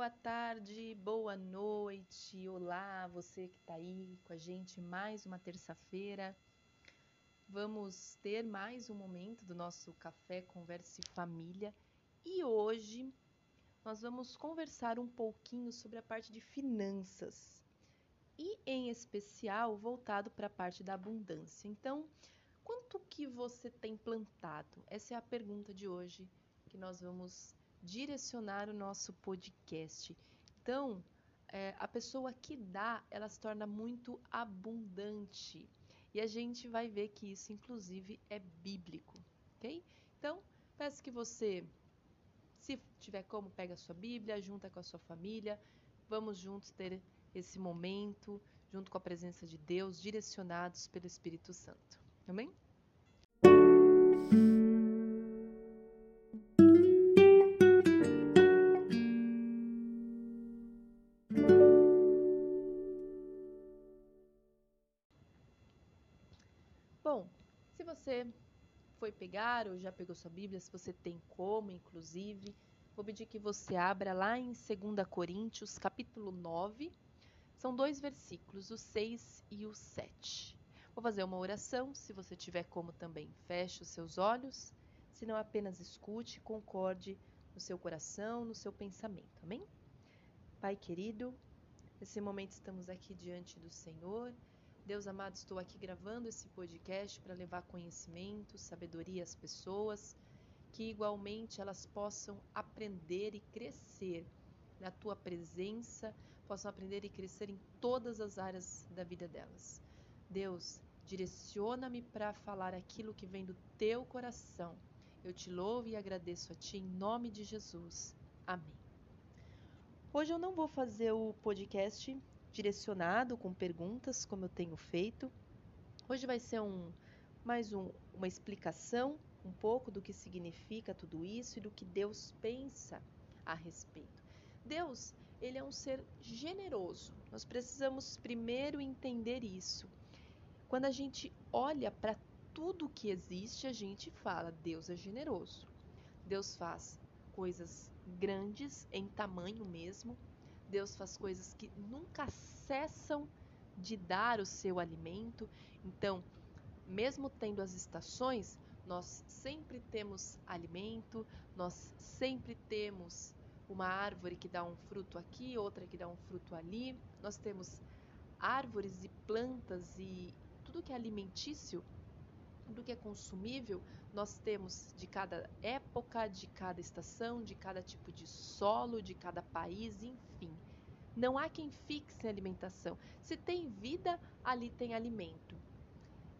boa tarde, boa noite. Olá, você que está aí com a gente mais uma terça-feira. Vamos ter mais um momento do nosso Café Converse Família e hoje nós vamos conversar um pouquinho sobre a parte de finanças e, em especial, voltado para a parte da abundância. Então, quanto que você tem plantado? Essa é a pergunta de hoje que nós vamos direcionar o nosso podcast. Então, é, a pessoa que dá, ela se torna muito abundante. E a gente vai ver que isso, inclusive, é bíblico, ok? Então, peço que você, se tiver como, pega a sua Bíblia, junta com a sua família, vamos juntos ter esse momento, junto com a presença de Deus, direcionados pelo Espírito Santo. Amém? Você foi pegar ou já pegou sua Bíblia, se você tem como, inclusive, vou pedir que você abra lá em 2 Coríntios, capítulo 9. São dois versículos, o 6 e o 7. Vou fazer uma oração, se você tiver como também, feche os seus olhos, se não apenas escute, concorde no seu coração, no seu pensamento. Amém? Pai querido, nesse momento estamos aqui diante do Senhor Deus amado, estou aqui gravando esse podcast para levar conhecimento, sabedoria às pessoas, que igualmente elas possam aprender e crescer na tua presença, possam aprender e crescer em todas as áreas da vida delas. Deus, direciona-me para falar aquilo que vem do teu coração. Eu te louvo e agradeço a ti em nome de Jesus. Amém. Hoje eu não vou fazer o podcast direcionado com perguntas, como eu tenho feito. Hoje vai ser um mais um, uma explicação um pouco do que significa tudo isso e do que Deus pensa a respeito. Deus, ele é um ser generoso. Nós precisamos primeiro entender isso. Quando a gente olha para tudo que existe, a gente fala: Deus é generoso. Deus faz coisas grandes em tamanho mesmo, Deus faz coisas que nunca cessam de dar o seu alimento. Então, mesmo tendo as estações, nós sempre temos alimento, nós sempre temos uma árvore que dá um fruto aqui, outra que dá um fruto ali. Nós temos árvores e plantas e tudo que é alimentício, tudo que é consumível, nós temos de cada época, de cada estação, de cada tipo de solo, de cada país, enfim. Não há quem fixe a alimentação. Se tem vida, ali tem alimento.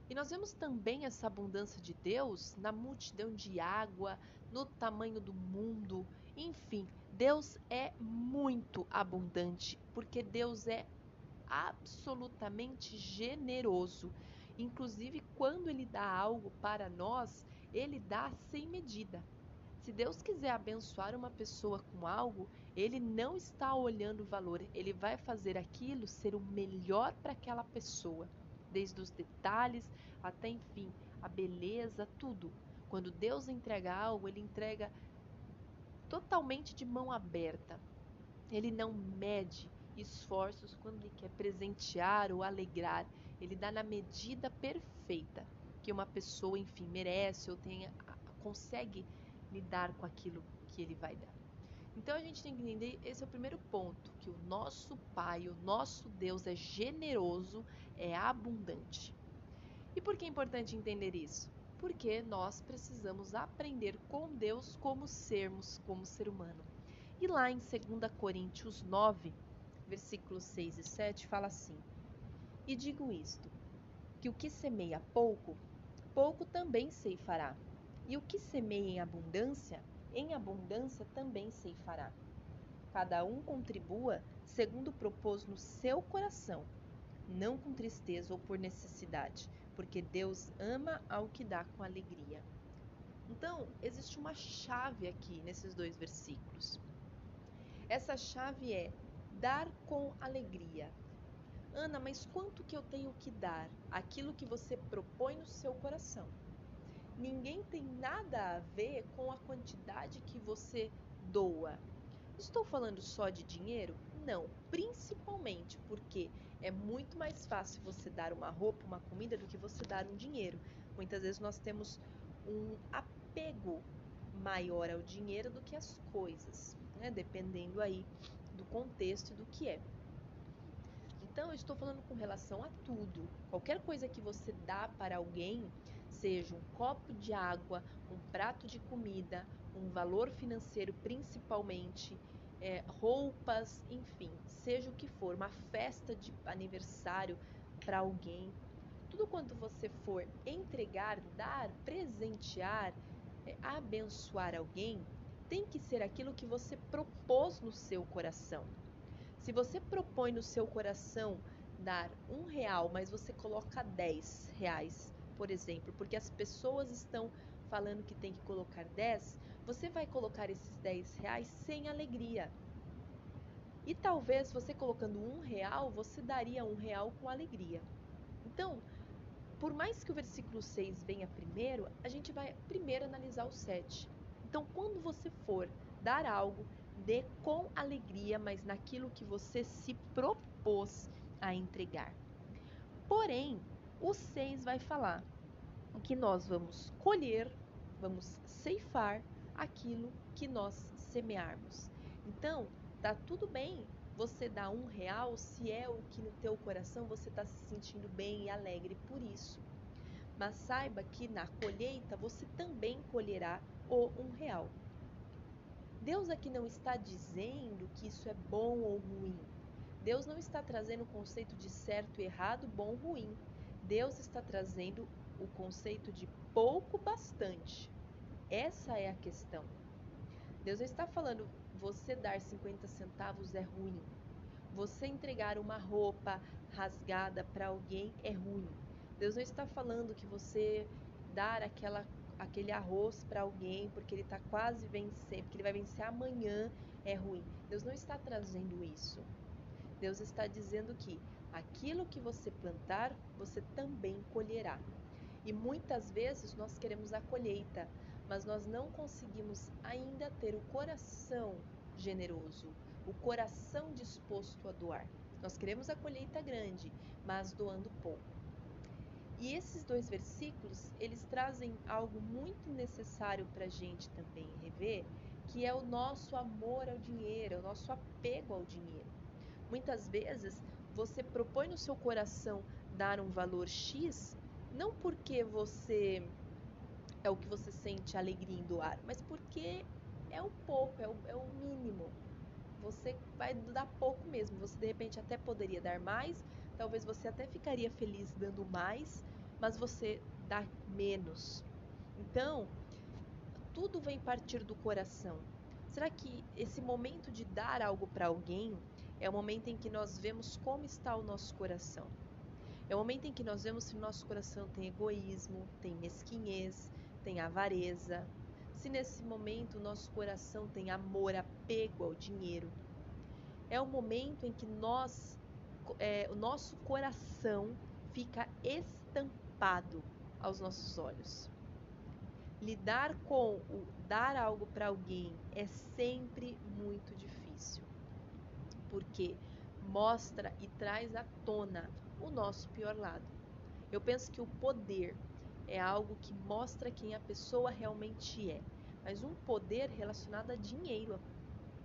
E nós vemos também essa abundância de Deus na multidão de água, no tamanho do mundo, enfim, Deus é muito abundante, porque Deus é absolutamente generoso. Inclusive, quando Ele dá algo para nós, Ele dá sem medida. Se Deus quiser abençoar uma pessoa com algo, Ele não está olhando o valor, Ele vai fazer aquilo ser o melhor para aquela pessoa, desde os detalhes até, enfim, a beleza, tudo. Quando Deus entrega algo, Ele entrega totalmente de mão aberta. Ele não mede esforços quando Ele quer presentear ou alegrar. Ele dá na medida perfeita que uma pessoa, enfim, merece ou tenha, consegue lidar com aquilo que ele vai dar. Então a gente tem que entender, esse é o primeiro ponto, que o nosso Pai, o nosso Deus é generoso, é abundante. E por que é importante entender isso? Porque nós precisamos aprender com Deus como sermos, como ser humano. E lá em 2 Coríntios 9, versículos 6 e 7, fala assim: E digo isto, que o que semeia pouco, pouco também ceifará. E o que semeia em abundância, em abundância também ceifará. Cada um contribua segundo propôs no seu coração, não com tristeza ou por necessidade, porque Deus ama ao que dá com alegria. Então, existe uma chave aqui nesses dois versículos. Essa chave é dar com alegria. Ana, mas quanto que eu tenho que dar? Aquilo que você propõe no seu coração ninguém tem nada a ver com a quantidade que você doa. Estou falando só de dinheiro? Não, principalmente porque é muito mais fácil você dar uma roupa, uma comida, do que você dar um dinheiro. Muitas vezes nós temos um apego maior ao dinheiro do que às coisas, né? dependendo aí do contexto e do que é. Então, eu estou falando com relação a tudo. Qualquer coisa que você dá para alguém, seja um copo de água, um prato de comida, um valor financeiro principalmente, é, roupas, enfim, seja o que for, uma festa de aniversário para alguém, tudo quanto você for entregar, dar, presentear, é, abençoar alguém, tem que ser aquilo que você propôs no seu coração. Se você propõe no seu coração dar um real, mas você coloca dez reais, por exemplo, porque as pessoas estão falando que tem que colocar dez, você vai colocar esses 10 reais sem alegria. E talvez você colocando um real, você daria um real com alegria. Então, por mais que o versículo 6 venha primeiro, a gente vai primeiro analisar o 7. Então, quando você for dar algo, dê com alegria, mas naquilo que você se propôs a entregar. Porém, o 6 vai falar que nós vamos colher, vamos ceifar aquilo que nós semearmos. Então, tá tudo bem você dar um real se é o que no teu coração você está se sentindo bem e alegre por isso. Mas saiba que na colheita você também colherá o um real. Deus aqui não está dizendo que isso é bom ou ruim. Deus não está trazendo o conceito de certo errado, bom ruim. Deus está trazendo o conceito de pouco bastante. Essa é a questão. Deus não está falando você dar 50 centavos é ruim. Você entregar uma roupa rasgada para alguém é ruim. Deus não está falando que você dar aquela, aquele arroz para alguém porque ele está quase vencendo, porque ele vai vencer amanhã é ruim. Deus não está trazendo isso. Deus está dizendo que aquilo que você plantar, você também colherá. E muitas vezes nós queremos a colheita, mas nós não conseguimos ainda ter o coração generoso, o coração disposto a doar. Nós queremos a colheita grande, mas doando pouco. E esses dois versículos, eles trazem algo muito necessário para a gente também rever, que é o nosso amor ao dinheiro, o nosso apego ao dinheiro. Muitas vezes você propõe no seu coração dar um valor X, não porque você é o que você sente alegria em doar, mas porque é o pouco, é o, é o mínimo. Você vai dar pouco mesmo. Você de repente até poderia dar mais, talvez você até ficaria feliz dando mais, mas você dá menos. Então, tudo vem partir do coração. Será que esse momento de dar algo para alguém é o momento em que nós vemos como está o nosso coração? É o momento em que nós vemos se nosso coração tem egoísmo, tem mesquinhez, tem avareza, se nesse momento nosso coração tem amor, apego ao dinheiro. É o momento em que nós, é, o nosso coração fica estampado aos nossos olhos. Lidar com o dar algo para alguém é sempre muito difícil, porque mostra e traz à tona o nosso pior lado. Eu penso que o poder é algo que mostra quem a pessoa realmente é, mas um poder relacionado a dinheiro,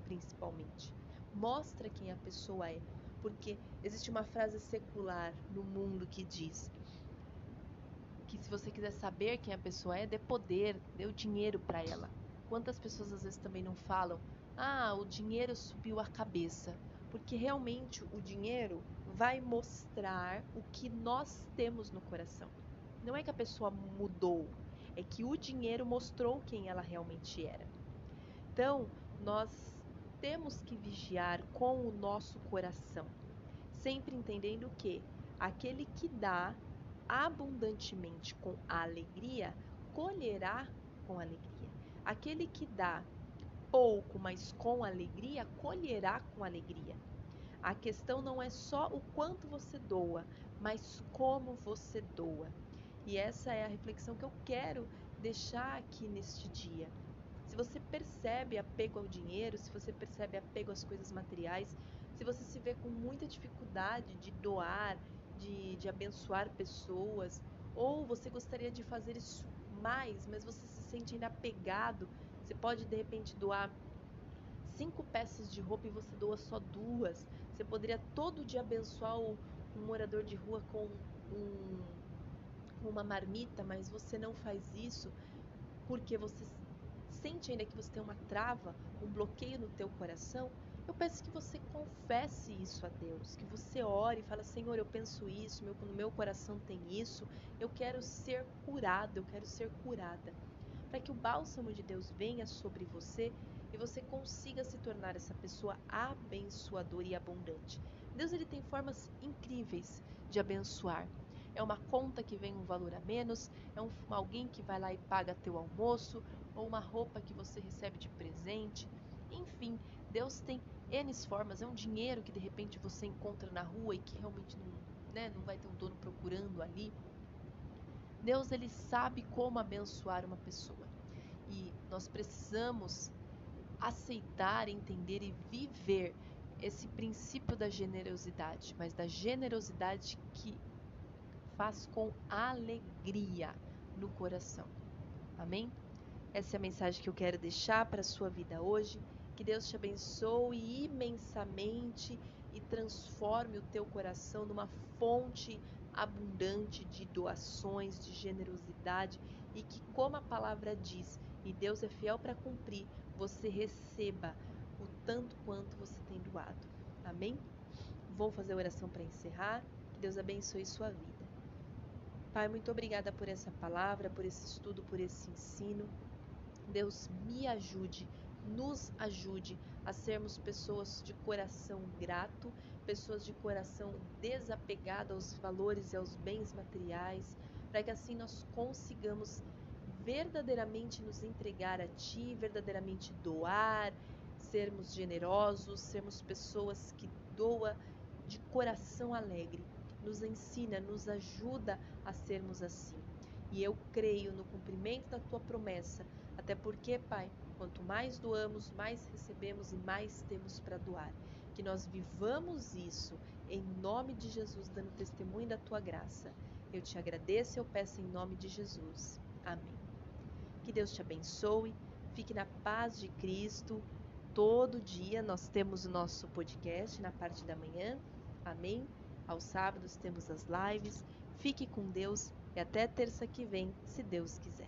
principalmente. Mostra quem a pessoa é, porque existe uma frase secular no mundo que diz que se você quiser saber quem a pessoa é, dê poder, dê o dinheiro para ela. Quantas pessoas às vezes também não falam: "Ah, o dinheiro subiu a cabeça", porque realmente o dinheiro vai mostrar o que nós temos no coração. Não é que a pessoa mudou, é que o dinheiro mostrou quem ela realmente era. Então, nós temos que vigiar com o nosso coração, sempre entendendo que aquele que dá abundantemente com alegria, colherá com alegria. Aquele que dá pouco, mas com alegria, colherá com alegria. A questão não é só o quanto você doa, mas como você doa. E essa é a reflexão que eu quero deixar aqui neste dia. Se você percebe apego ao dinheiro, se você percebe apego às coisas materiais, se você se vê com muita dificuldade de doar, de, de abençoar pessoas, ou você gostaria de fazer isso mais, mas você se sente ainda apegado, você pode de repente doar cinco peças de roupa e você doa só duas. Você poderia todo dia abençoar um morador de rua com um, uma marmita, mas você não faz isso porque você sente ainda que você tem uma trava, um bloqueio no teu coração, eu peço que você confesse isso a Deus, que você ore e fale, Senhor, eu penso isso, meu, no meu coração tem isso, eu quero ser curado, eu quero ser curada. Para que o bálsamo de Deus venha sobre você e você consiga se tornar essa pessoa abençoadora e abundante. Deus ele tem formas incríveis de abençoar. É uma conta que vem um valor a menos, é um, alguém que vai lá e paga teu almoço, ou uma roupa que você recebe de presente. Enfim, Deus tem N formas, é um dinheiro que de repente você encontra na rua e que realmente não, né, não vai ter um dono procurando ali. Deus ele sabe como abençoar uma pessoa. E nós precisamos aceitar, entender e viver esse princípio da generosidade, mas da generosidade que faz com alegria no coração. Amém? Essa é a mensagem que eu quero deixar para a sua vida hoje. Que Deus te abençoe imensamente e transforme o teu coração numa fonte abundante de doações, de generosidade e que, como a palavra diz, e Deus é fiel para cumprir, você receba o tanto quanto você tem doado. Amém? Vou fazer a oração para encerrar. Que Deus abençoe sua vida. Pai, muito obrigada por essa palavra, por esse estudo, por esse ensino. Deus me ajude nos ajude a sermos pessoas de coração grato, pessoas de coração desapegado aos valores e aos bens materiais, para que assim nós consigamos verdadeiramente nos entregar a Ti, verdadeiramente doar, sermos generosos, sermos pessoas que doa de coração alegre. Nos ensina, nos ajuda a sermos assim. E eu creio no cumprimento da tua promessa, até porque, Pai, Quanto mais doamos, mais recebemos e mais temos para doar. Que nós vivamos isso em nome de Jesus, dando testemunho da tua graça. Eu te agradeço e eu peço em nome de Jesus. Amém. Que Deus te abençoe. Fique na paz de Cristo. Todo dia nós temos o nosso podcast na parte da manhã. Amém. Aos sábados temos as lives. Fique com Deus e até terça que vem, se Deus quiser.